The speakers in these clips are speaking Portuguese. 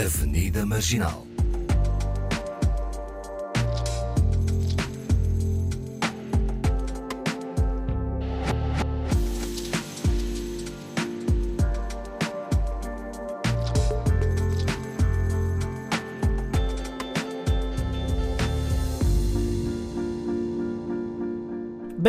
Avenida Marginal.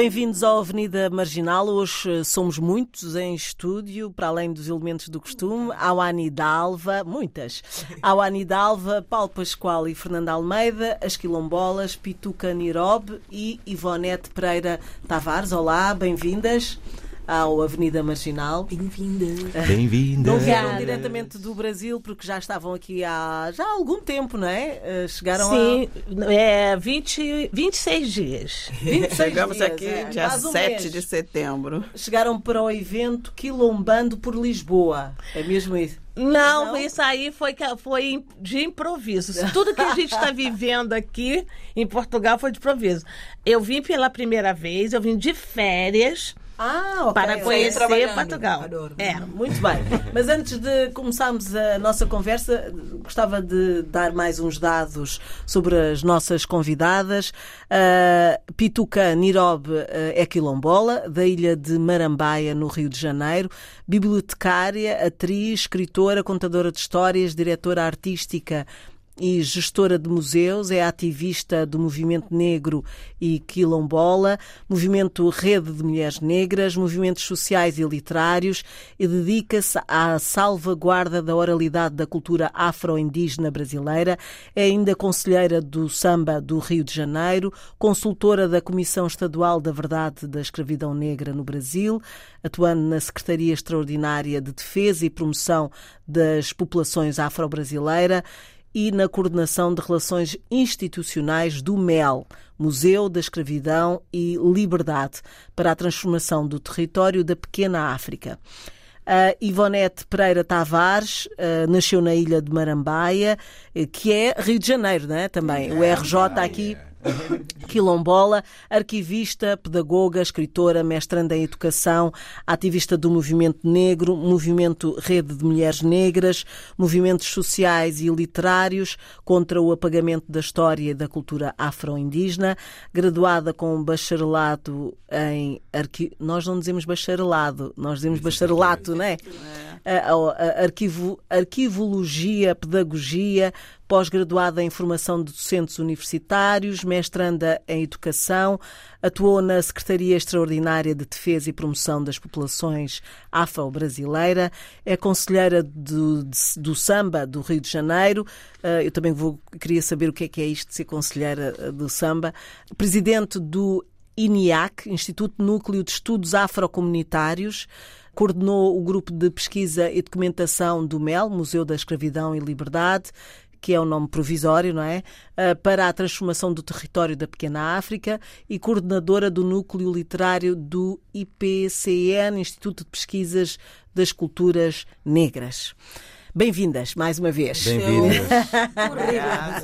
Bem-vindos à Avenida Marginal. Hoje eh, somos muitos em estúdio, para além dos elementos do costume. Há o Ani Dalva, muitas. Há o Ani Dalva, Paulo Pascoal e Fernanda Almeida, as Quilombolas, Pituca Nirob e Ivonete Pereira Tavares. Olá, bem-vindas ao Avenida Marginal. Bem-vinda. Não vieram diretamente do Brasil, porque já estavam aqui há já há algum tempo, não é? Eh, Chegaram Sim, é 20, 26 dias. 26 Chegamos dias, aqui é, dia quase um 7 mês. de setembro. Chegaram para o evento Quilombando por Lisboa. É mesmo isso? Não, Não? isso aí foi, que- foi de improviso. Tudo que a gente está vivendo aqui em Portugal foi de improviso. Eu vim pela primeira vez, eu vim de férias Ah, ok. para conhecer. Portugal. Adoro. É. Muito bem. Mas antes de começarmos a nossa conversa, gostava de dar mais uns dados sobre as nossas convidadas. A Pituca Nirob eh, é quilombola, da ilha de Marambaia, no Rio de Janeiro. Bibliotecária, atriz, escritora, contadora de histórias, diretora artística e gestora de museus, é ativista do movimento negro e quilombola, movimento Rede de Mulheres Negras, movimentos sociais e literários e dedica-se à salvaguarda da oralidade da cultura afro-indígena brasileira. É ainda conselheira do Samba do Rio de Janeiro, consultora da Comissão Estadual da Verdade da Escravidão Negra no Brasil, atuando na Secretaria Extraordinária de Defesa e Promoção das Populações Afro-Brasileira e na coordenação de relações institucionais do MEL, Museu da Escravidão e Liberdade, para a transformação do território da pequena África. A Ivonete Pereira Tavares eh, nasceu na ilha de Marambaia, eh, que é Rio de Janeiro, não é? Também. O RJ aqui. Quilombola, arquivista, pedagoga, escritora, mestranda em educação, ativista do movimento negro, movimento Rede de Mulheres Negras, movimentos sociais e literários contra o apagamento da história e da cultura afro-indígena, graduada com bacharelado em arqui... nós não dizemos bacharelado, nós dizemos bacharelato, não é? Arquivo, arquivologia, pedagogia, pós-graduada em formação de docentes universitários, mestranda em educação, atuou na Secretaria Extraordinária de Defesa e Promoção das Populações Afro-Brasileira, é conselheira do, do Samba do Rio de Janeiro. Ah, Eu também vou, queria saber o que é que é isto de ser conselheira ah, do Samba. Presidente do INIAC, Instituto Núcleo de Estudos Afrocomunitários, coordenou o grupo de pesquisa e documentação do MEL, Museu da Escravidão e Liberdade, que é o nome provisório, não é? Ah, Para a transformação do território da Pequena África e coordenadora do núcleo literário do IPCN, Instituto de Pesquisas das Culturas Negras. Bem-vindas mais uma vez. Bem-vindas.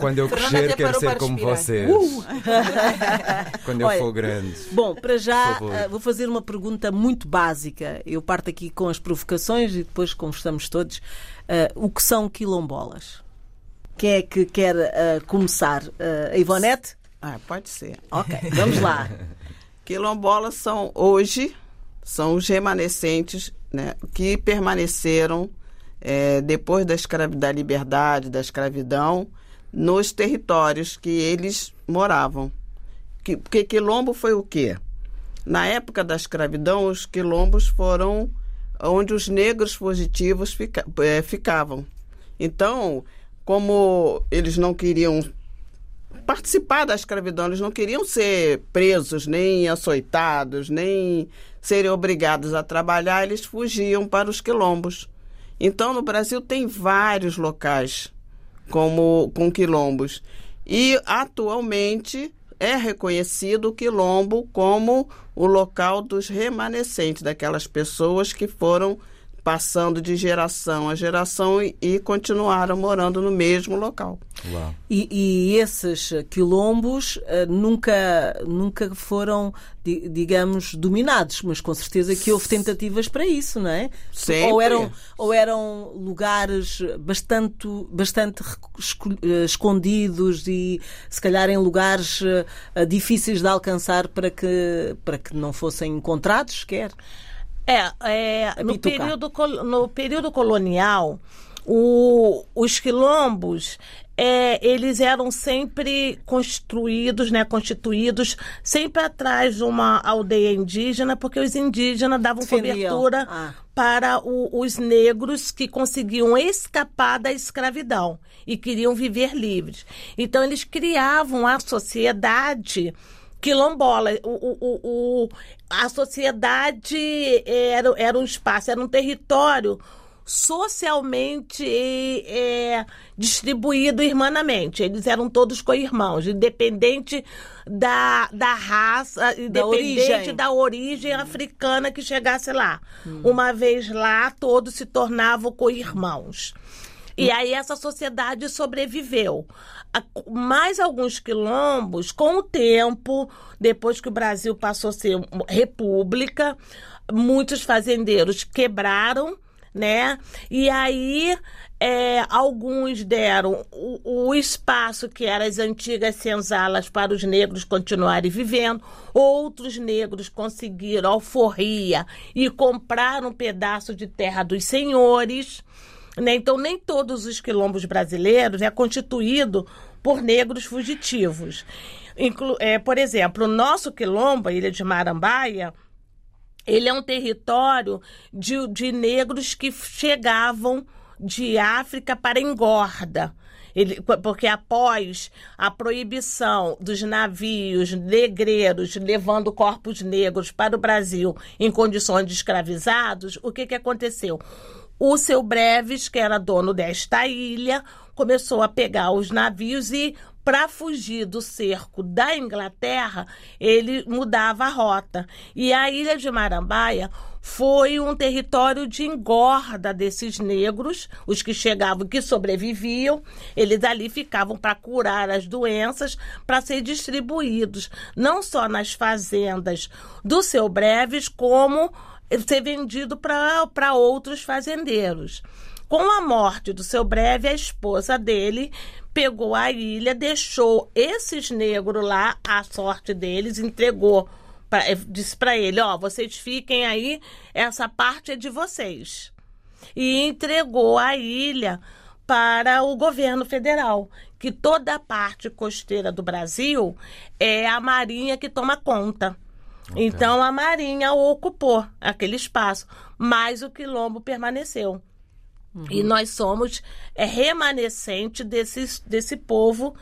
Quando eu crescer, quero ser como vocês. Quando eu Olha, for grande. Bom, para já ah, vou fazer uma pergunta muito básica. Eu parto aqui com as provocações e depois conversamos todos. Ah, o que são quilombolas? Quem é que quer ah, começar? Ah, a Ivonete? Ah, pode ser. Ok, vamos lá. Quilombolas são hoje são os remanescentes né, que permaneceram eh, depois da, da liberdade, da escravidão, nos territórios que eles moravam. Que- Porque quilombo foi o quê? Na época da escravidão, os quilombos foram onde os negros fugitivos fica- eh, ficavam. Então, como eles não queriam participar da escravidão, eles não queriam ser presos, nem açoitados, nem serem obrigados a trabalhar, eles fugiam para os quilombos. Então, no Brasil tem vários locais como com quilombos. E atualmente é reconhecido o quilombo como o local dos remanescentes, daquelas pessoas que foram passando de geração a geração e, e continuaram morando no mesmo local. Uau. E, e esses quilombos eh, nunca, nunca foram, di- digamos, dominados, mas com certeza que houve tentativas para isso, não é? Sempre. Ou eram, ou eram lugares bastante, bastante eh, escondidos e, se calhar, em lugares eh, difíceis de alcançar para que, para que não fossem encontrados sequer. É, é, no, Pituca. período, no período colonial, o- os quilombos, é, eles eram sempre construídos, né, constituídos, sempre atrás de uma aldeia indígena, porque os indígenas davam cobertura Ah. para o- os negros que conseguiam escapar da escravidão e queriam viver livres. Então, eles criavam a sociedade quilombola. O, o- o- a sociedade era, era um espaço, era um território socialmente é, distribuído irmanamente. Eles eram todos co-irmãos, independente da, da raça, independente origem. da origem africana que chegasse lá. Uma vez lá, todos se tornavam co-irmãos. E aí essa sociedade sobreviveu. Mais alguns quilombos, com o tempo, depois que o Brasil passou a ser república, muitos fazendeiros quebraram, né? E aí é, alguns deram o, o espaço que eram as antigas senzalas para os negros continuarem vivendo, outros negros conseguiram alforria e compraram um pedaço de terra dos senhores. Né? Então, nem todos os quilombos brasileiros é constituído por negros fugitivos. Inclu é, por exemplo, o nosso quilombo, a Ilha de Marambaia, ele é um território de, de negros que chegavam de África para engorda. Ele, porque após a proibição dos navios negreiros levando corpos negros para o Brasil em condições de escravizados, o que, que aconteceu? O seu Breves, que era dono desta ilha, começou a pegar os navios e, para fugir do cerco da Inglaterra, ele mudava a rota. E a ilha de Marambaia foi um território de engorda desses negros, os que chegavam, que sobreviviam, eles ali ficavam para curar as doenças, para ser distribuídos, não só nas fazendas do seu Breves, como ser vendido para outros fazendeiros. Com a morte do seu breve, a esposa dele pegou a ilha, deixou esses negros lá, a sorte deles, entregou, pra, disse para ele: Ó, vocês fiquem aí, essa parte é de vocês. E entregou a ilha para o governo federal, que toda a parte costeira do Brasil é a Marinha que toma conta. Então a Marinha ocupou aquele espaço, mas o quilombo permaneceu. E nós somos é, remanescente desse, desse povo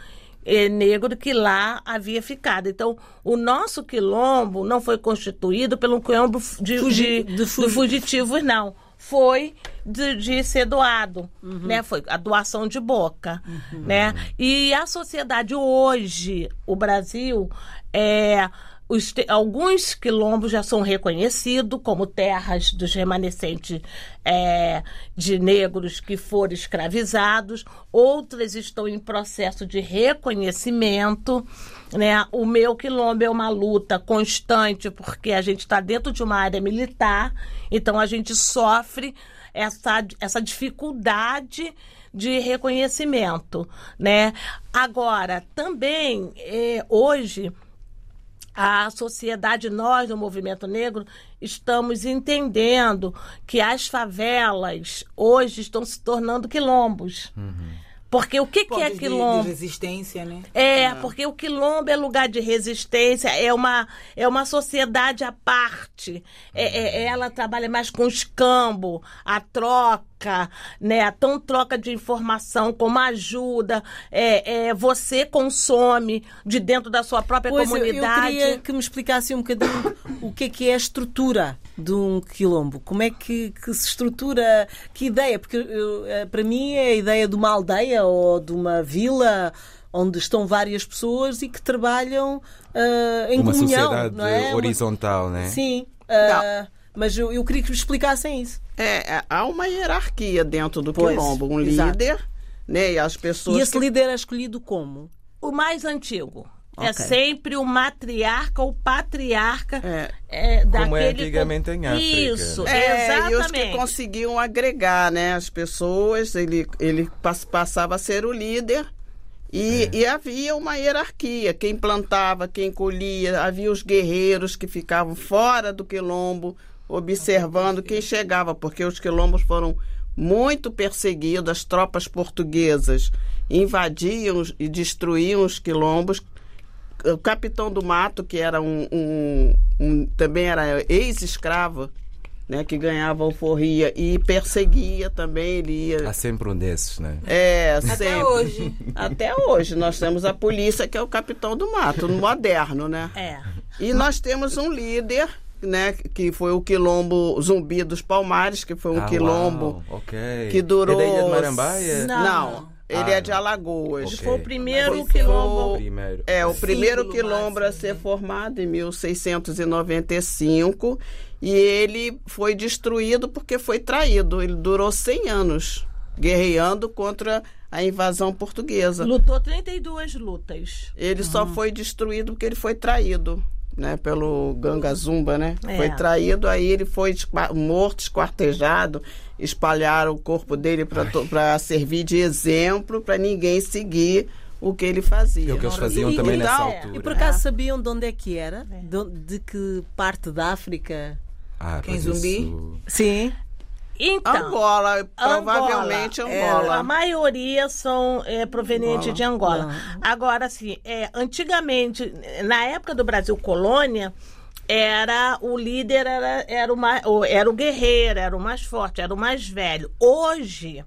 é, negro que lá havia ficado. Então, o nosso quilombo não foi constituído pelo quilombo de, Fugi- de, de de fugitivos, não. Foi de, de ser doado, né? Foi a doação de boca, né? E a sociedade hoje, o Brasil, é, os alguns quilombos já são reconhecidos como terras dos remanescentes é, de negros que foram escravizados, outras estão em processo de reconhecimento. Né? O meu quilombo é uma luta constante, porque a gente está dentro de uma área militar, então a gente sofre essa, essa dificuldade de reconhecimento. Né? Agora, também, eh, hoje a sociedade, nós do movimento negro, estamos entendendo que as favelas hoje estão se tornando quilombos. Porque o que, que é Pontos de- quilombo? De resistência, né? É, porque o quilombo é lugar de resistência, é uma, é uma sociedade à parte. É, é- ela trabalha mais com escambo, a troca, né? Tão troca de informação como ajuda. É, é, você consome de dentro da sua própria Pois, eu- comunidade. Eu queria que me explicasse um bocadinho o que é que é a estrutura de um quilombo. Como é que, que se estrutura, que ideia? Porque eu, eh, para mim é a ideia de uma aldeia ou de uma vila onde estão várias pessoas e que trabalham ah, em Uma comunhão. sociedade não é? Uma- horizontal, né? Sim. ah, Mas eu, eu queria que me explicassem isso. É, é, há uma hierarquia dentro do Pois, quilombo, um exato. líder, né? E as pessoas E esse que- líder é escolhido como? O mais antigo. É Ok. sempre o matriarca ou patriarca É. é, daquele... Como é antigamente em África. Isso, É, e os que exatamente. conseguiam agregar, né, as pessoas, ele, ele pass- passava a ser o líder e, e havia uma hierarquia, quem plantava, quem colhia, havia os guerreiros que ficavam fora do quilombo, observando quem chegava, porque os quilombos foram muito perseguidos, as tropas portuguesas invadiam os- e destruíam os quilombos, o capitão do mato, que era um, um- um- também era ex-escravo, né, que ganhava alforria e perseguia também, ele ia. Há sempre um desses, né? É, Até sempre. hoje. Até hoje nós temos a polícia que é o capitão do mato, moderno, né? É. E nós temos um líder, né, que foi o quilombo Zumbi dos Palmares, que foi um Ah, quilombo uau, ok. que durou. É de Marambaia? Não. Não, ele Ah, é de Alagoas. ok. Foi o primeiro Foi- quilombo. Primeiro. É, o primeiro Símbolo quilombo a máximo, ser né? formado em 1695 e ele foi destruído porque foi traído. Ele durou 100 anos guerreando contra a invasão portuguesa. Lutou 32 lutas. Ele só foi destruído porque ele foi traído, né, pelo Gangazumba, né? É. Foi traído, aí ele foi esqua- morto, esquartejado, espalharam o corpo dele para servir de exemplo para ninguém seguir o que ele fazia. É o que eles faziam E- também e- nessa é. altura. E por acaso sabiam de onde é que era? De, onde- de que parte da África? Ah, Quem pois zumbi? isso- Sim. Então, Angola, provavelmente Angola, Angola. é, a maioria são é, provenientes de Angola. Não. Agora, assim, é, antigamente, na época do Brasil colônia, era o líder era, era, o mais, era o guerreiro, era o mais forte, era o mais velho. Hoje,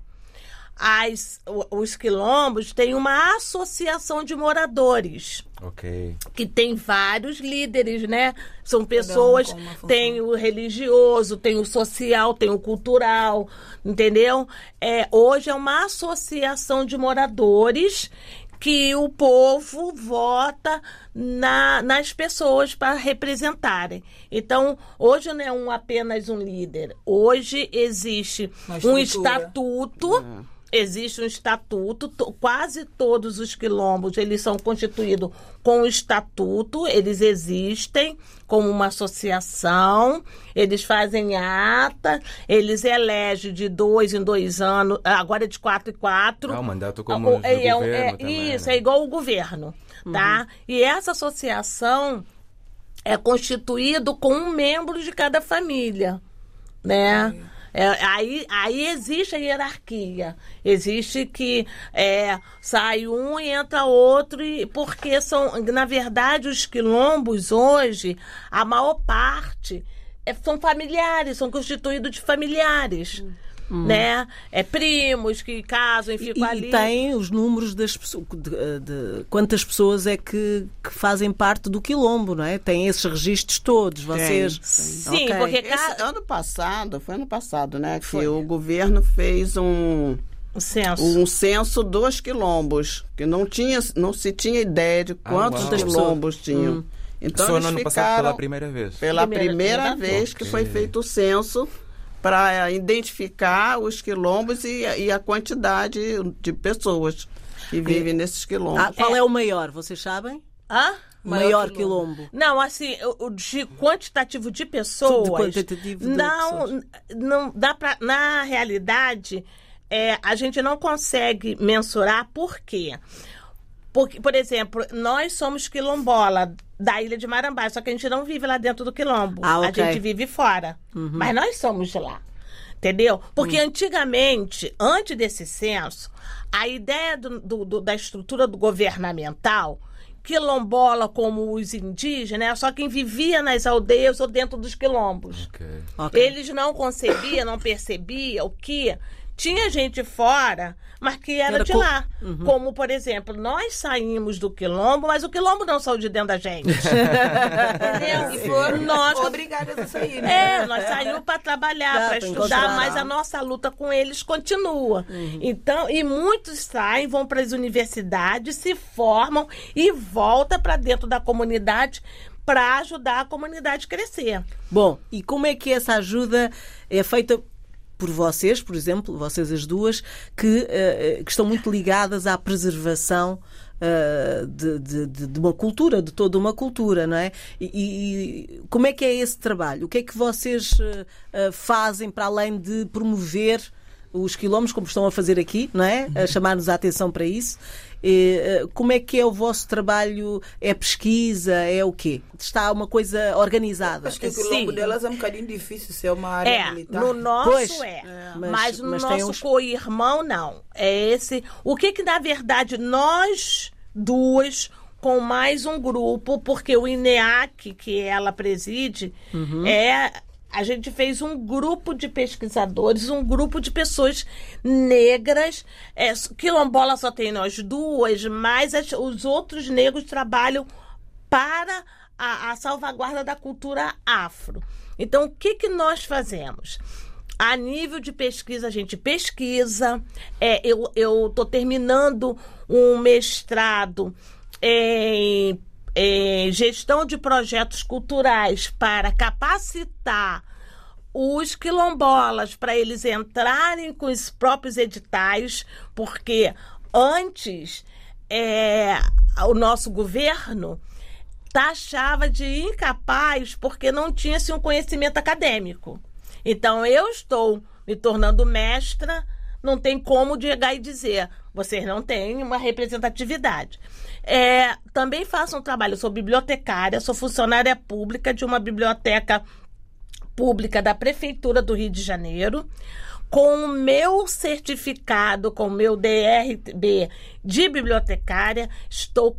as, os quilombos têm uma associação de moradores Ok. que tem vários líderes, né? São pessoas, tem o religioso, tem o social, tem o cultural, entendeu? É, hoje é uma associação de moradores que o povo vota na- nas pessoas para representarem. Então, hoje não é um, apenas um líder. Hoje existe um estatuto. Existe um estatuto, to- quase todos os quilombos eles são constituídos com um estatuto, eles existem como uma associação, eles fazem ata, eles elegem de dois em dois anos, agora é de quatro em quatro. Ah, o mandato do é, é, é, também, Isso, né? é igual o governo, tá? E essa associação é constituído com um membro de cada família, né? É, aí, aí existe a hierarquia. Existe que é, sai um e entra outro, e, porque são, na verdade, os quilombos hoje, a maior parte é, são familiares, são constituídos de familiares. Né? É primos que casam e E, ficam ali. e tem os números das pessoas. De, de- quantas pessoas é que, que fazem parte do quilombo, não é? Tem esses registros todos. Vocês. tem. Sim, Ok. porque Esse ano passado, foi ano passado, né? Que o governo fez um, censo. um censo dos quilombos, que não, tinha, não se tinha ideia de quantos uau. quilombos tinham. Então Só eles no ano passado ficaram pela primeira vez. pela Primeira- primeira, vez que Ok. foi feito o censo para identificar os quilombos e, e a quantidade de pessoas que vivem nesses quilombos. Ah, qual é. o maior? Vocês sabem? Hã? Maior maior quilombo. quilombo. Não, assim, de quantitativo de pessoas. De quantitativo de não, pessoas. não dá pra. Na realidade, é, a gente não consegue mensurar por quê? Porque, por exemplo, nós somos quilombola da ilha de Marambá, só que a gente não vive lá dentro do quilombo. Ah, ok. A gente vive fora. Mas nós somos de lá. Entendeu? Porque antigamente, antes desse censo, a ideia do- do- do- da estrutura do governamental, quilombola como os indígenas, era só quem vivia nas aldeias ou dentro dos quilombos. Ok. Ok. Eles não concebiam, não percebiam que tinha gente fora, mas que era, Era de co- lá. Como, por exemplo, nós saímos do quilombo, mas o quilombo não saiu de dentro da gente. Entendeu? E foram nós obrigadas a sair, né? é, nós saímos para trabalhar, para estudar, mas a nossa luta com eles continua. Uhum. Então, e muitos saem, vão para as universidades, se formam e voltam para dentro da comunidade para ajudar a comunidade a crescer. Bom, e como é que essa ajuda é feita por vocês, por exemplo, vocês as duas, que, uh, que estão muito ligadas à preservação uh, de, de, de, uma cultura, de toda uma cultura, não é? E, e, como é que é esse trabalho? O que é que vocês uh, fazem para além de promover os quilómetros, como estão a fazer aqui, não é? A chamar-nos a atenção para isso. E, como é que é o vosso trabalho? É pesquisa? É o quê? Está uma coisa organizada? Acho que o quilombo delas é um bocadinho difícil ser uma área é, militar. No nosso pois, é. é. Mas, mas, no mas nosso uns... co-irmão, não. É esse. O que que, na verdade, nós duas com mais um grupo, porque o INEAC, que ela preside, uhum. é a gente fez um grupo de pesquisadores, um grupo de pessoas negras. É, quilombola só tem nós duas, mas as, os outros negros trabalham para a, a, salvaguarda da cultura afro. Então, o que, que nós fazemos? A nível de pesquisa, a gente pesquisa. É, eu estou terminando um mestrado em é, gestão de projetos culturais para capacitar os quilombolas para eles entrarem com os próprios editais, porque antes é, o nosso governo taxava de incapaz porque não tinha-se um conhecimento acadêmico. Então eu estou me tornando mestra, não tem como chegar e dizer, vocês não têm uma representatividade. É, também faço um trabalho, sou bibliotecária, sou funcionária pública de uma biblioteca pública da Prefeitura do Rio de Janeiro. Com o meu certificado, com o meu DRB de bibliotecária, estou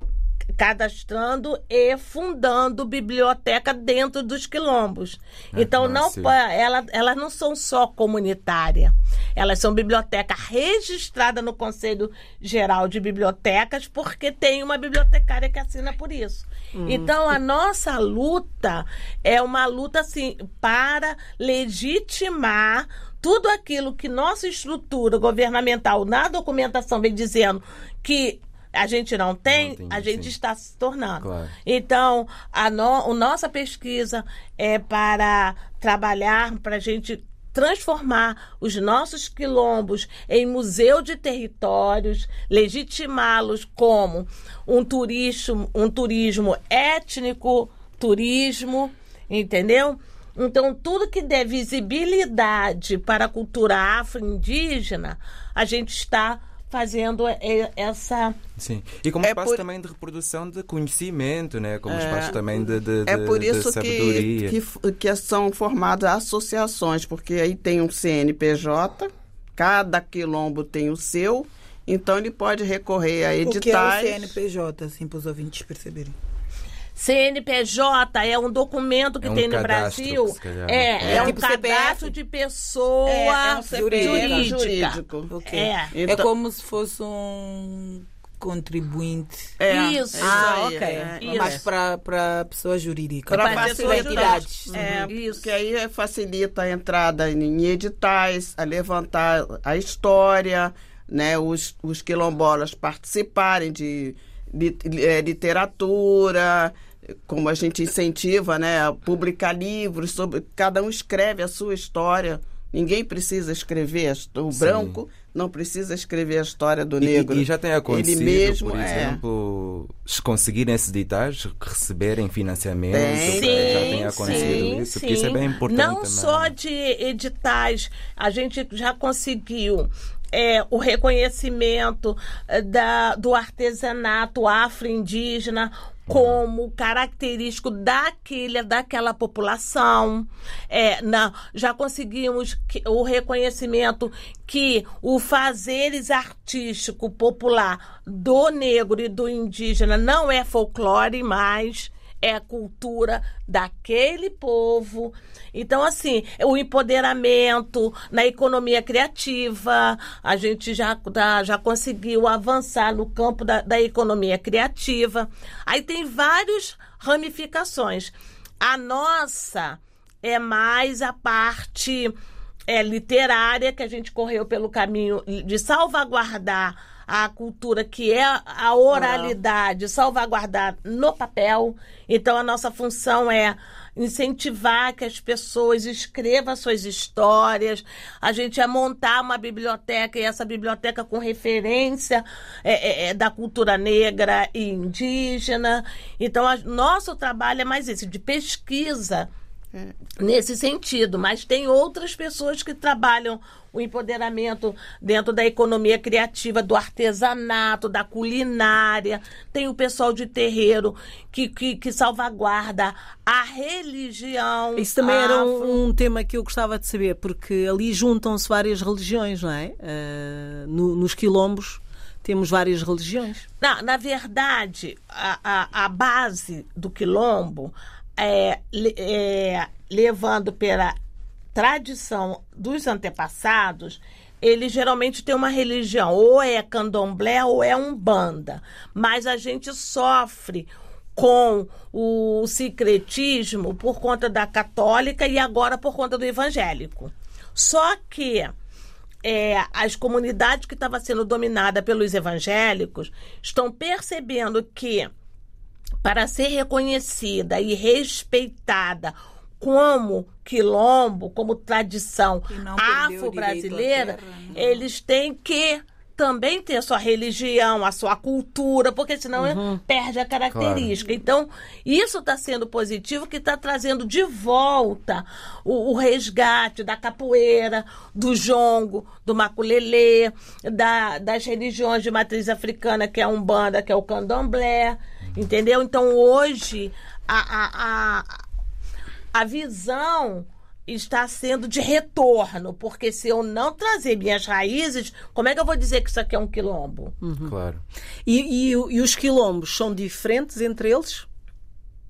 cadastrando e fundando biblioteca dentro dos quilombos. É, então não ela, elas não são só comunitária. Elas são biblioteca registrada no Conselho Geral de Bibliotecas porque tem uma bibliotecária que assina por isso. Hum. Então a nossa luta é uma luta assim para legitimar tudo aquilo que nossa estrutura governamental na documentação vem dizendo que a gente não tem, não a gente sim. está se tornando. Claro. Então, a, no, a nossa pesquisa é para trabalhar, para a gente transformar os nossos quilombos em museu de territórios, legitimá-los como um turismo, um turismo étnico, turismo, entendeu? Então, tudo que der visibilidade para a cultura afro-indígena, a gente está fazendo essa. Sim. E como é espaço por... também de reprodução de conhecimento, né? como é... espaço também de, de, é por isso que, que, que são formadas associações, porque aí tem um CNPJ, cada quilombo tem o seu, então ele pode recorrer a editais. O que é o CNPJ, assim, para os ouvintes perceberem? CNPJ é um documento que é um tem no Brasil. É, é, é, um tipo cadastro CPF. de pessoa é, é um jurídica. jurídico. Okay. É. Então, é como se fosse um contribuinte. É, isso. Ah, ok. É, Mas para pessoa jurídica. Para facilidades. É, uhum. isso. Que aí facilita a entrada em editais, a levantar a história, né, os, os quilombolas participarem de, de, de é, literatura, como a gente incentiva, né, a publicar livros sobre cada um escreve a sua história. Ninguém precisa escrever o Sim. branco não precisa escrever a história do negro. E, e já tem acontecido, Ele mesmo, por é. exemplo, é... conseguirem esses editais, receberem financiamento. Tem. Sim, já tem acontecido sim, isso, sim. porque isso é bem importante. Não também. só de editais, a gente já conseguiu é, o reconhecimento é, da, do artesanato afro-indígena, como característico daquele, daquela população. É, na, já conseguimos que, o reconhecimento que o fazeres artístico popular do negro e do indígena não é folclore mais é a cultura daquele povo. Então, assim, o empoderamento na economia criativa, a gente já, tá, já conseguiu avançar no campo da, da economia criativa. Aí tem várias ramificações. A nossa é mais a parte é, literária, que a gente correu pelo caminho de salvaguardar a cultura que é a oralidade, salvaguardar no papel. Então, a nossa função é incentivar que as pessoas escrevam suas histórias. A gente é montar uma biblioteca e essa biblioteca com referência é, é, é da cultura negra e indígena. Então, a, nosso trabalho é mais esse, de pesquisa. Nesse sentido. Mas tem outras pessoas que trabalham o empoderamento dentro da economia criativa, do artesanato, da culinária. Tem o pessoal de terreiro que, que, que salvaguarda a religião. Isso também afro. era um, um, tema que eu gostava de saber, porque ali juntam-se várias religiões, não é? Uh, no, nos quilombos temos várias religiões. Não, na verdade, a, a, a base do quilombo é, é, levando pela tradição dos antepassados, ele geralmente tem uma religião, ou é candomblé ou é umbanda. Mas a gente sofre com o secretismo por conta da católica e agora por conta do evangélico. Só que é, as comunidades que estavam sendo dominadas pelos evangélicos estão percebendo que para ser reconhecida e respeitada como quilombo, como tradição afro-brasileira, né? eles têm que também ter a sua religião, a sua cultura, porque senão uhum. perde a característica. Claro. Então, isso está sendo positivo, que está trazendo de volta o, o, resgate da capoeira, do jongo, do maculelê, da, das religiões de matriz africana, que é a Umbanda, que é o candomblé, entendeu? Então, hoje, a, a, a, a visão está sendo de retorno, porque se eu não trazer minhas raízes, como é que eu vou dizer que isso aqui é um quilombo? Uhum. Claro. E, e, e, os quilombos são diferentes entre eles?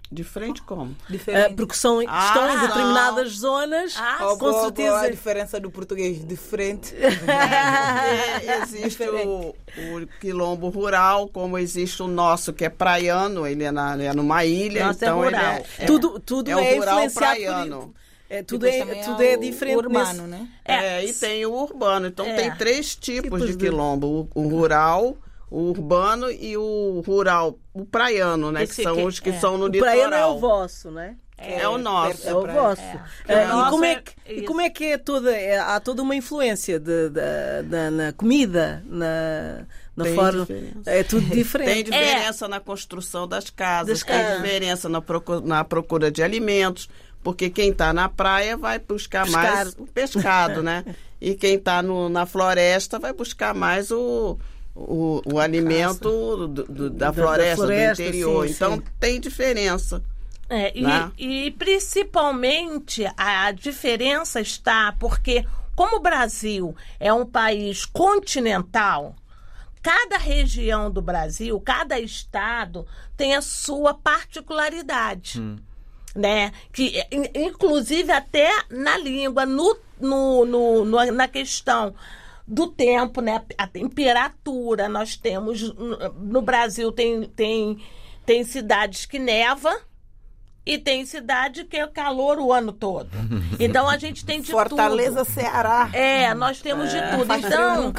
Diferente como? Diferente. Uh, porque são, ah, estão em determinadas zonas, ah, com boa, certeza. Boa a diferença do português diferente. é, existe o, o, quilombo rural, como existe o nosso, que é praiano, ele é, na, é numa ilha. Nossa, é então é rural. É, é, tudo tudo é, é rural praiano. Por... É, tudo é, tudo é, é diferente. urbano, nesse... né? É, e tem o urbano. Então tem três tipos, tipos de quilombo: o, o rural, o urbano e o rural, o praiano, né? Esse que são que, os que é. são no o litoral. O praiano é o vosso, né? É, é o nosso. É o vosso. É. É, e, como é que, e como é que é toda. há toda uma influência de, de, de, na comida, na, na tem forma. Diferença. É tudo diferente. Tem diferença na construção das casas, das tem casas. diferença na procura, na procura de alimentos, porque quem está na praia vai buscar Pescar. mais o pescado, né? E quem está na floresta vai buscar mais o o, o alimento do, do, da, floresta, da, floresta, do interior. Sim, então sim. tem diferença. É, né? e, e principalmente a diferença está porque, como o Brasil é um país continental, cada região do Brasil, cada estado tem a sua particularidade. Hum. Né? Que, inclusive até na língua, no, no, no, no na questão do tempo, né? A temperatura. Nós temos no Brasil tem, tem, tem cidades que neva e tem cidade que é calor o ano todo. Então a gente tem de Fortaleza, tudo. Ceará. É, nós temos é, de tudo. Então,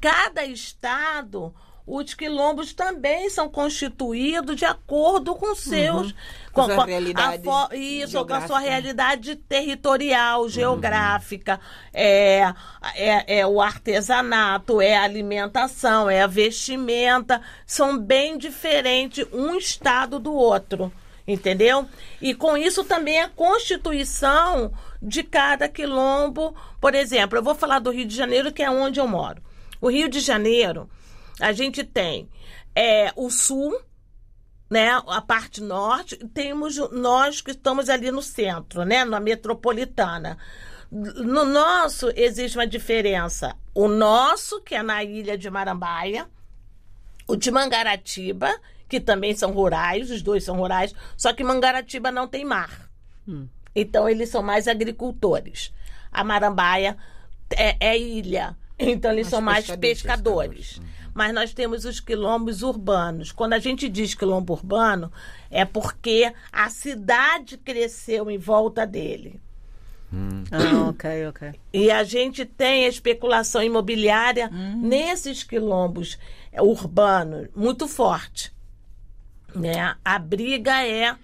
cada estado os quilombos também são constituídos de acordo com seus uhum. com, com, a realidade a, isso com a sua realidade territorial uhum. geográfica. É, é, é o artesanato é a alimentação é a vestimenta. São bem diferentes um estado do outro entendeu? E com isso também a constituição de cada quilombo. Por exemplo eu vou falar do Rio de Janeiro que é onde eu moro. O Rio de Janeiro a gente tem é, o sul, né, a parte norte, temos nós que estamos ali no centro, né, na metropolitana. No nosso existe uma diferença. O nosso, que é na ilha de Marambaia, o de Mangaratiba, que também são rurais, os dois são rurais, só que Mangaratiba não tem mar. Hum. Então eles são mais agricultores. A Marambaia é, é ilha, então eles são mais pescadores. pescadores. Hum mas nós temos os quilombos urbanos. Quando a gente diz quilombo urbano, é porque a cidade cresceu em volta dele. Hum. Ah, ok, ok. E a gente tem a especulação imobiliária hum. nesses quilombos urbanos muito forte. Né? A briga é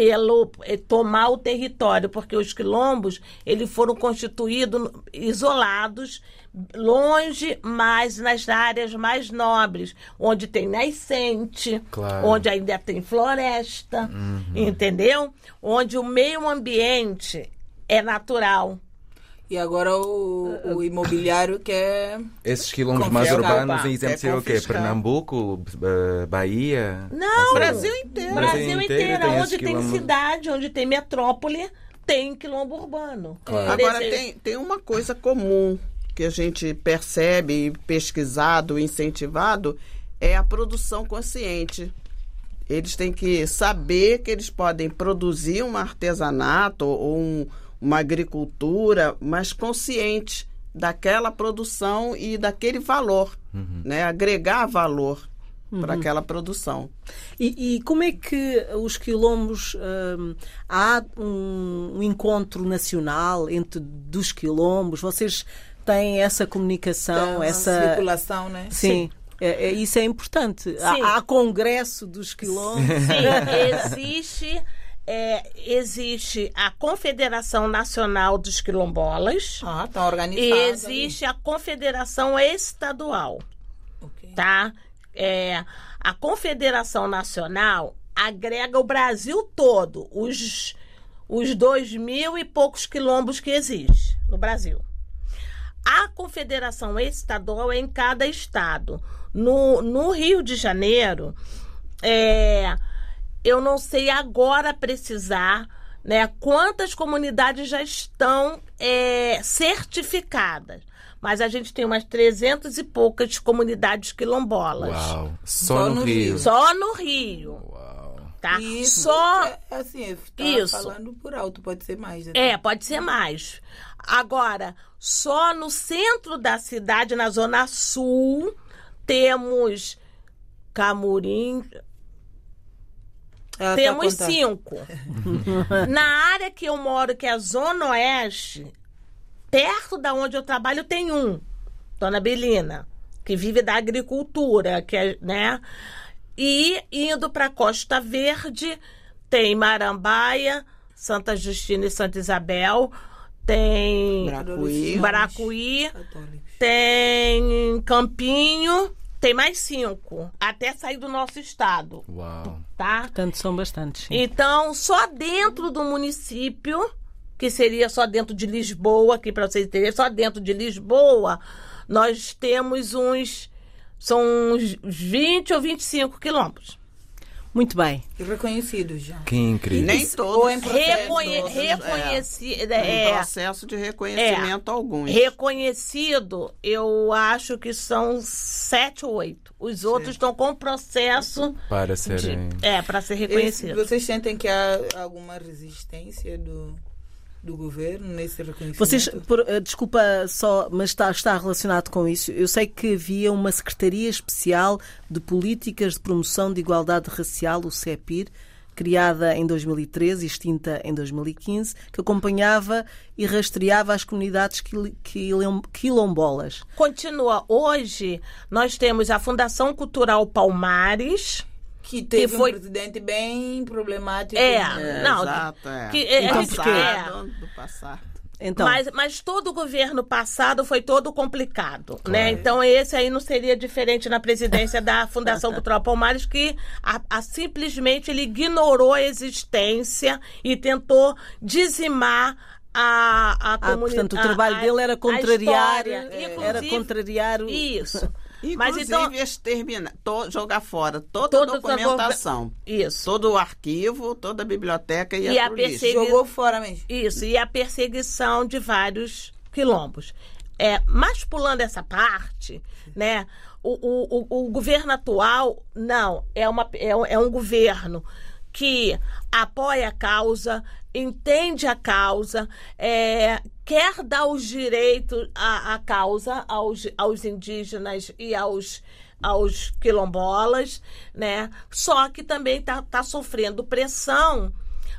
pelo é, tomar o território, porque os quilombos eles foram constituídos isolados, longe, mas nas áreas mais nobres, onde tem nascente, claro. onde ainda tem floresta, uhum. entendeu? Onde o meio ambiente é natural. E agora o, o imobiliário quer. Esses quilombos mais urbanos, em exemplo, seria o quê? Pernambuco, Bahia? Não, Brasil inteiro. Brasil, inteiro. Onde tem cidade, onde tem metrópole, tem quilombo urbano. Claro. Agora, tem, tem uma coisa comum que a gente percebe, pesquisado, incentivado, é a produção consciente. Eles têm que saber que eles podem produzir um artesanato ou um uma agricultura mais consciente daquela produção e daquele valor, uhum. né? agregar valor uhum. para aquela produção. E, e, como é que os quilombos hum, há um, um, encontro nacional entre dos quilombos? Vocês têm essa comunicação, essa circulação, né? Sim. Sim. É, é, isso é importante. Há, há, congresso dos quilombos. Sim, existe é, existe a Confederação Nacional dos Quilombolas. Ah, tá organizada. E existe ali. a Confederação Estadual. Okay. Tá? É, a Confederação Nacional agrega o Brasil todo, os, os dois mil e poucos quilombos que existem no Brasil. A Confederação Estadual é em cada estado. No, no Rio de Janeiro, é, eu não sei agora precisar né, quantas comunidades já estão é, certificadas. Mas a gente tem umas 300 e poucas comunidades quilombolas. Uau! Só, Só no, no Rio. Rio. Só no Rio. Uau. Tá? Isso, Só é, assim, tá isso. falando por alto, pode ser mais. Né? É, pode ser mais. Agora, só no centro da cidade, na zona sul, temos Camurim, ela tá Temos tá cinco. Na área que eu moro, que é a Zona Oeste, perto da onde eu trabalho, tem um, Dona Belina, que vive da agricultura, que é, né? E indo para Costa Verde, tem Marambaia, Santa Justina e Santa Isabel, tem Bracuí, Bracuí tem Campinho tem mais cinco, até sair do nosso estado. Uau. Tá? Portanto, são bastantes. Sim. Então, só dentro do município, que seria só dentro de Lisboa, aqui para vocês terem, só dentro de Lisboa, nós temos uns. São uns 20 ou 25 quilômetros. Muito bem. E reconhecidos já. Que incrível. Nem todos. Em Reconhe reconhecido. É, é, processo de reconhecimento é, alguns. Reconhecido, eu acho que são sete ou oito. Os outros estão com processo para serem. De, é, para ser reconhecido. Vocês sentem que há alguma resistência do do governo nesse reconhecimento? Vocês, por, uh, desculpa só, mas está, está relacionado com isso. Eu sei que havia uma Secretaria Especial de Políticas de Promoção de Igualdade Racial, o CEPIR, criada em 2013 e extinta em 2015, que acompanhava e rastreava as comunidades quilombolas. Continua. Hoje, nós temos a Fundação Cultural Palmares, que teve que foi... um presidente bem problemático. É, é não. Exato, é. Que, é, então, porque... É. do passado. Então. Mas, mas todo o governo passado foi todo complicado, claro. né? Então esse aí não seria diferente na presidência da Fundação Cultural Palmares, que a, a, simplesmente ele ignorou a existência e tentou dizimar a, a ah, comunidade. Portanto, o trabalho a, dele era contrariar, é, era contrariar o... Isso. Inclusive, Mas então, exterminar, to, jogar fora toda a documentação. Isso. Todo o arquivo, toda a biblioteca e, e a persegui... Jogou fora mesmo. Isso, e a perseguição de vários quilombos. É, mas pulando essa parte, né? O, o, o, o governo atual, não, é, uma, é, é um governo que apoia a causa, entende a causa, é, quer dar os direitos à, à causa aos, aos indígenas e aos, aos quilombolas, né? Só que também está tá sofrendo pressão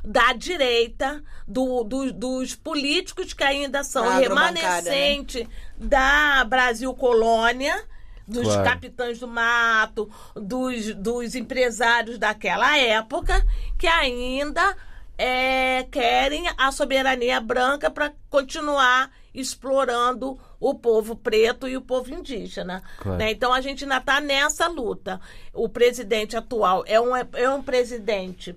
da direita, do, do, dos políticos que ainda são agrobancada, remanescente da Brasil Colônia, dos Claro. capitães do mato, dos, dos empresários daquela época, que ainda é, querem a soberania branca para continuar explorando o povo preto e o povo indígena. Claro. né? Então a gente ainda está nessa luta. O presidente atual é um, é um presidente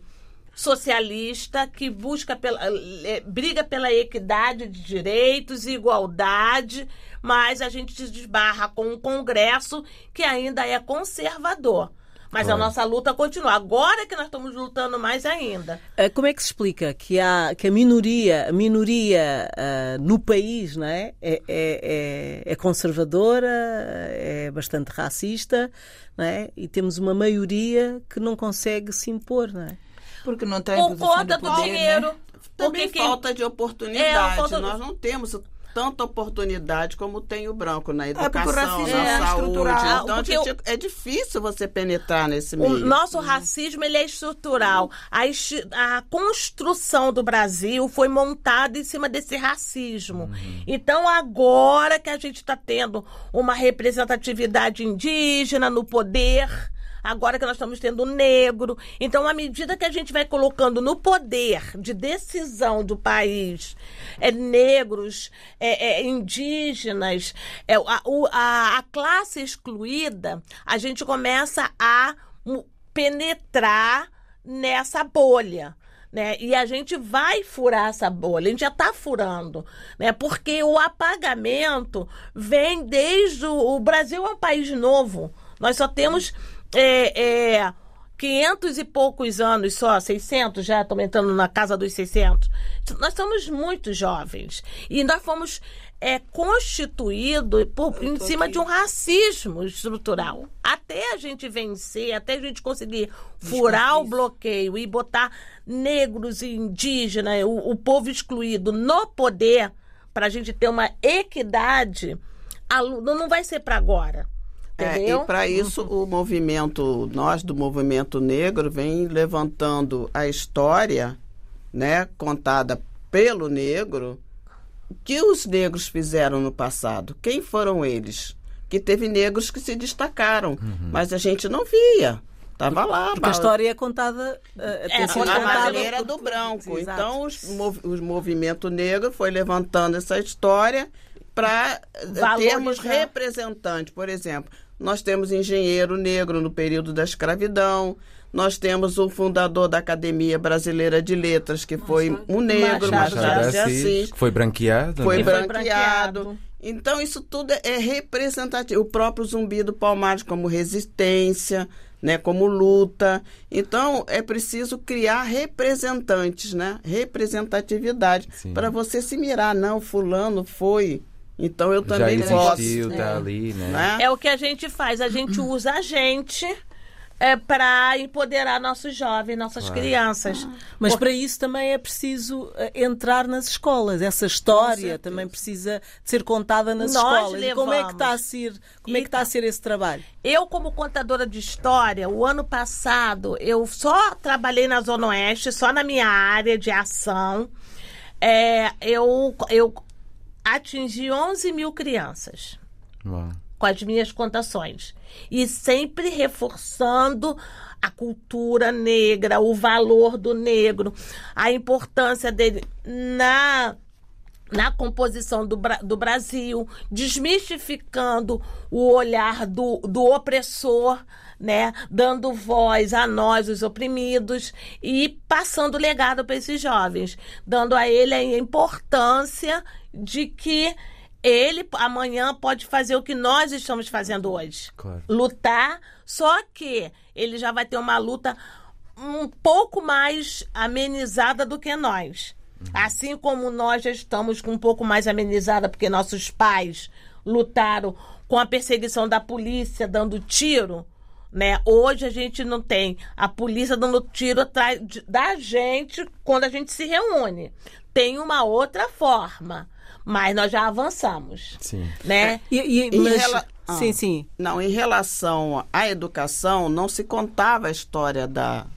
socialista que busca pela, eh, briga pela equidade de direitos e igualdade, mas a gente se desbarra com um Congresso que ainda é conservador. Mas a nossa luta continua. Agora que nós estamos lutando mais ainda. Ah, Como é que se explica que, há, que a minoria, a minoria ah, no país não é? É, é, é- é conservadora, é bastante racista não é? e temos uma maioria que não consegue se impor? Não é? Porque não tem Por conta de do poder, dinheiro. Né? Também Porque quem- falta de oportunidade. É, falta- Nós não temos tanta oportunidade como tem o branco na porque o educação, racismo na é saúde. estrutural. Então, gente- é difícil você penetrar nesse O meio. nosso racismo ele é estrutural. A, a construção do Brasil foi montada em cima desse racismo. Então, agora que a gente está tendo uma representatividade indígena no poder. Agora que nós estamos tendo o negro. Então, à medida que a gente vai colocando no poder de decisão do país é, negros, é, é, indígenas, é, a, a- a classe excluída, a gente começa a mu- penetrar nessa bolha. Né? E a gente vai furar essa bolha, a gente já está furando, né? porque o apagamento vem desde o, o Brasil é um país novo. Nós só temos é, é, 500 e poucos anos só, 600 já, estamos entrando na casa dos 600. Nós somos muito jovens e nós fomos é, constituídos por, em cima de um racismo estrutural. Até a gente vencer, até a gente conseguir furar o bloqueio e botar negros e indígenas, o, o povo excluído no poder, para a gente ter uma equidade, não vai ser para agora. É, Entendeu? e para isso o movimento, nós do movimento negro, vem levantando a história, né, contada pelo negro, o que os negros fizeram no passado. Quem foram eles? Que teve negros que se destacaram, mas a gente não via. Tava lá. Porque a história é contada. tem É, contada a contada maneira por- do branco. Exato. Então, os, mov- os movimento negro foi levantando essa história para Valorizar. termos representantes. Por exemplo, nós temos engenheiro negro no período da escravidão. Nós temos o fundador da Academia Brasileira de Letras, que foi um negro, Machado Machado, de Assis, que foi branqueado. Foi né? Foi branqueado. Então, isso tudo é representativo. O próprio Zumbi do Palmares como resistência, né, como luta. Então, é preciso criar representantes, né? Representatividade. Para você se mirar. Não, fulano foi. Então, eu Já também posso. existiu, tá ali, né? Né? É o que a gente faz, a gente usa a gente é, para empoderar nossos jovens, nossas crianças. Mas para isso também é preciso eh, entrar nas escolas. Essa história também precisa ser contada nas Nós escolas. E como é que levamos. está a ser, como é que está a ser esse trabalho? Eu, como contadora de história, o ano passado, eu só trabalhei na Zona Oeste, só na minha área de ação. É, eu, eu atingi 11 mil crianças Bom. com as minhas contações. E sempre reforçando a cultura negra, o valor do negro, a importância dele na na composição do, do Brasil, desmistificando o olhar do, do opressor, né? dando voz a nós, os oprimidos, e passando legado para esses jovens, dando a ele a importância de que ele amanhã pode fazer o que nós estamos fazendo hoje. Claro. Lutar, só que ele já vai ter uma luta um pouco mais amenizada do que nós. Assim como nós já estamos com um pouco mais amenizada, porque nossos pais lutaram com a perseguição da polícia dando tiro, né? Hoje a gente não tem a polícia dando tiro atrás da gente quando a gente se reúne. Tem uma outra forma, mas nós já avançamos, Sim. né? E, e- Em mas- rela- Ah. Sim, sim. Não, em relação à educação, não se contava a história da,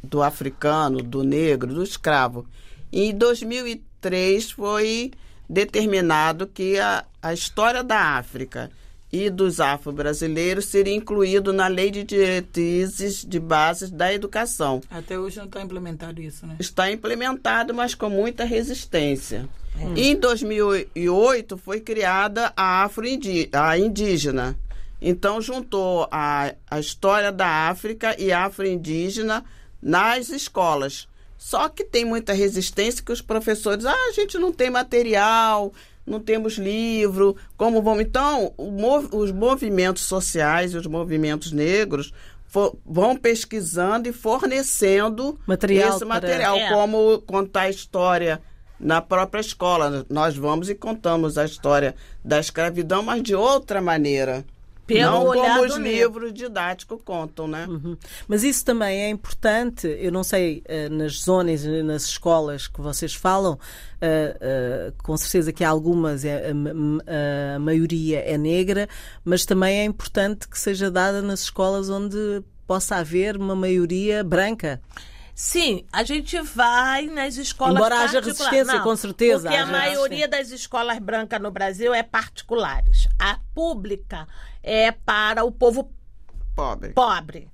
do africano, do negro, do escravo. Em 2003 foi determinado que a, a história da África e dos afro-brasileiros seria incluído na Lei de Diretrizes de Bases da Educação. Até hoje não está implementado isso, né? Está implementado, mas com muita resistência. Hum. Em 2008 foi criada a Afro-Indígena. Então juntou a, a história da África e afro-indígena nas escolas. Só que tem muita resistência que os professores, ah, a gente não tem material, não temos livro, como vamos. Então, mov, os movimentos sociais e os movimentos negros for, vão pesquisando e fornecendo material esse material, para... é. como contar a história na própria escola. Nós vamos e contamos a história da escravidão, mas de outra maneira. Pelo não como os livros didáticos contam, né? Uhum. Mas isso também é importante, eu não sei, eh, nas zonas, nas escolas que vocês falam, uh, uh, com certeza que há algumas, é, a maioria é negra, mas também é importante que seja dada nas escolas onde possa haver uma maioria branca. Sim, a gente vai nas escolas Embora haja resistência, Não, com certeza. Porque a maioria das escolas brancas no Brasil é particulares. A pública é para o povo pobre. pobre.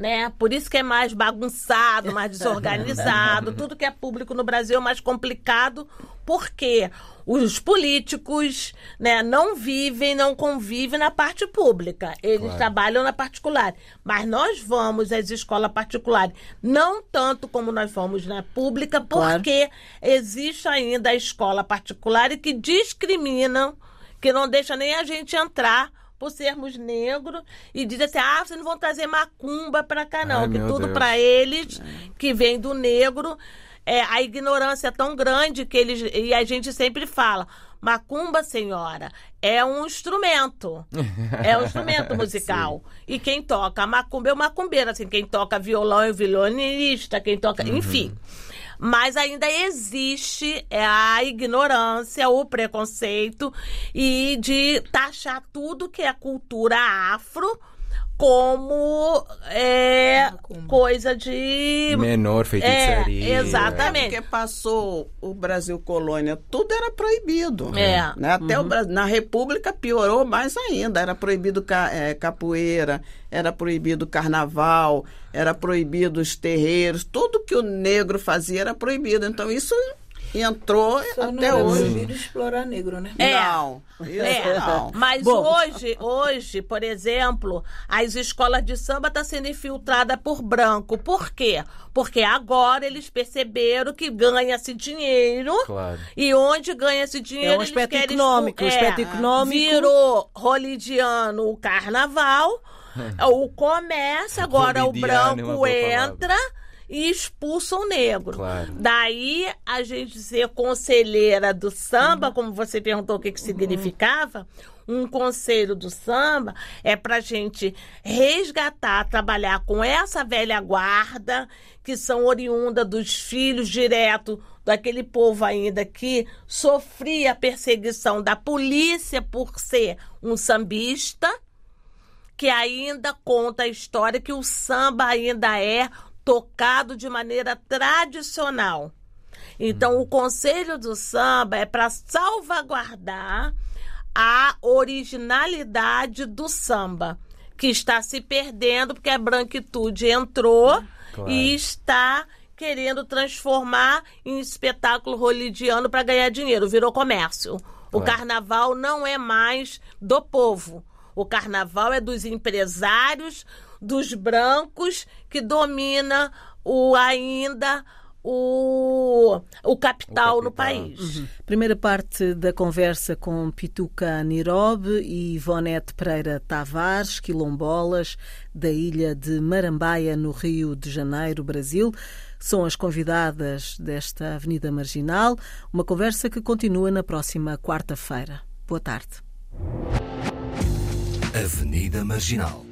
Né? Por isso que é mais bagunçado, mais desorganizado. Tudo que é público no Brasil é mais complicado, porque os políticos né, não vivem, não convivem na parte pública. Eles claro. trabalham na particular. Mas nós vamos às escolas particulares, não tanto como nós vamos na pública, porque claro. existe ainda a escola particular que discriminam, que não deixa nem a gente entrar por sermos negros e diz assim: ah, vocês não vão trazer macumba para cá, não. Ai, que tudo para eles que vem do negro. É, a ignorância é tão grande que eles. E a gente sempre fala. Macumba, senhora, é um instrumento. É um instrumento musical. e quem toca macumba é o macumbeiro. Assim, quem toca violão é o violonista, quem toca. Uhum. Enfim mas ainda existe é, a ignorância, o preconceito e de taxar tudo que é cultura afro como é, coisa de menor feitiçaria. É, exatamente. É porque passou o Brasil colônia, tudo era proibido. É. Né? Até uhum. o, na República piorou mais ainda. Era proibido é, capoeira, era proibido carnaval, era proibido os terreiros, tudo que o negro fazia era proibido. Então isso entrou Só até não hoje. proibido explorar negro, né? É. Não, é. não. Mas Bom. hoje, hoje, por exemplo, as escolas de samba estão tá sendo infiltradas por branco. Por quê? Porque agora eles perceberam que ganha-se dinheiro. Claro. E onde ganha-se dinheiro. É um aspecto econômico. É, um aspecto econômico. Virou rolidiano o carnaval. o comércio, agora o branco entra e expulsa o negro. Claro. Daí a gente ser conselheira do samba, uhum. como você perguntou o que, que significava, um conselho do samba é para gente resgatar, trabalhar com essa velha guarda que são oriunda dos filhos direto daquele povo ainda que sofria perseguição da polícia por ser um sambista, que ainda conta a história que o samba ainda é tocado de maneira tradicional. Então, hum. o Conselho do Samba é para salvaguardar a originalidade do samba, que está se perdendo porque a branquitude entrou claro. e está querendo transformar em espetáculo holidiano para ganhar dinheiro, virou comércio. Claro. O carnaval não é mais do povo. O carnaval é dos empresários, dos brancos que domina o ainda o, o, capital, o capital no país. Uhum. Primeira parte da conversa com Pituca Nirobe e Ivonete Pereira Tavares, quilombolas da ilha de Marambaia, no Rio de Janeiro, Brasil. São as convidadas desta Avenida Marginal. Uma conversa que continua na próxima quarta-feira. Boa tarde. Avenida Marginal